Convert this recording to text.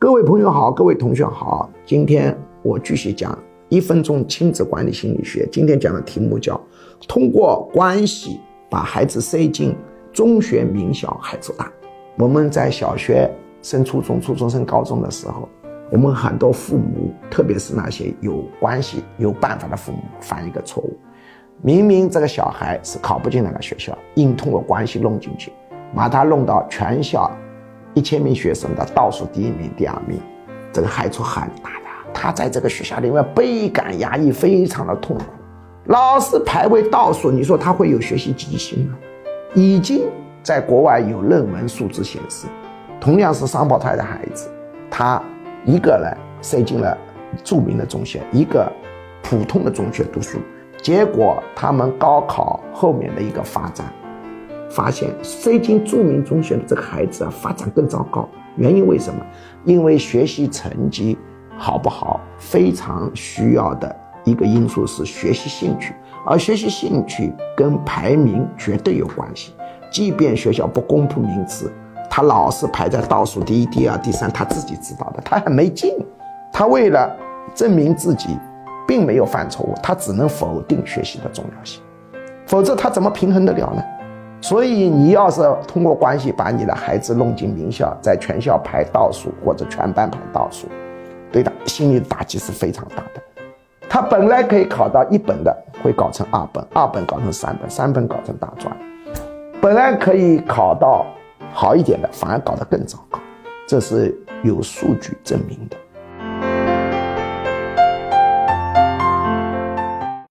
各位朋友好，各位同学好，今天我继续讲一分钟亲子管理心理学。今天讲的题目叫“通过关系把孩子塞进中学名校孩子大”。我们在小学升初中、初中升高中的时候，我们很多父母，特别是那些有关系、有办法的父母，犯一个错误：明明这个小孩是考不进那个学校，硬通过关系弄进去，把他弄到全校。一千名学生的倒数第一名、第二名，这个害处很大的。他在这个学校里面倍感压抑，非常的痛苦。老是排位倒数，你说他会有学习积极性吗？已经在国外有论文数字显示，同样是双胞胎的孩子，他一个人塞进了著名的中学，一个普通的中学读书，结果他们高考后面的一个发展。发现塞进著名中学的这个孩子啊，发展更糟糕。原因为什么？因为学习成绩好不好，非常需要的一个因素是学习兴趣，而学习兴趣跟排名绝对有关系。即便学校不公布名次，他老是排在倒数第一、第二、第三，他自己知道的，他很没劲。他为了证明自己并没有犯错误，他只能否定学习的重要性，否则他怎么平衡得了呢？所以，你要是通过关系把你的孩子弄进名校，在全校排倒数或者全班排倒数，对他心理打击是非常大的。他本来可以考到一本的，会搞成二本；二本搞成三本；三本搞成大专。本来可以考到好一点的，反而搞得更糟糕。这是有数据证明的。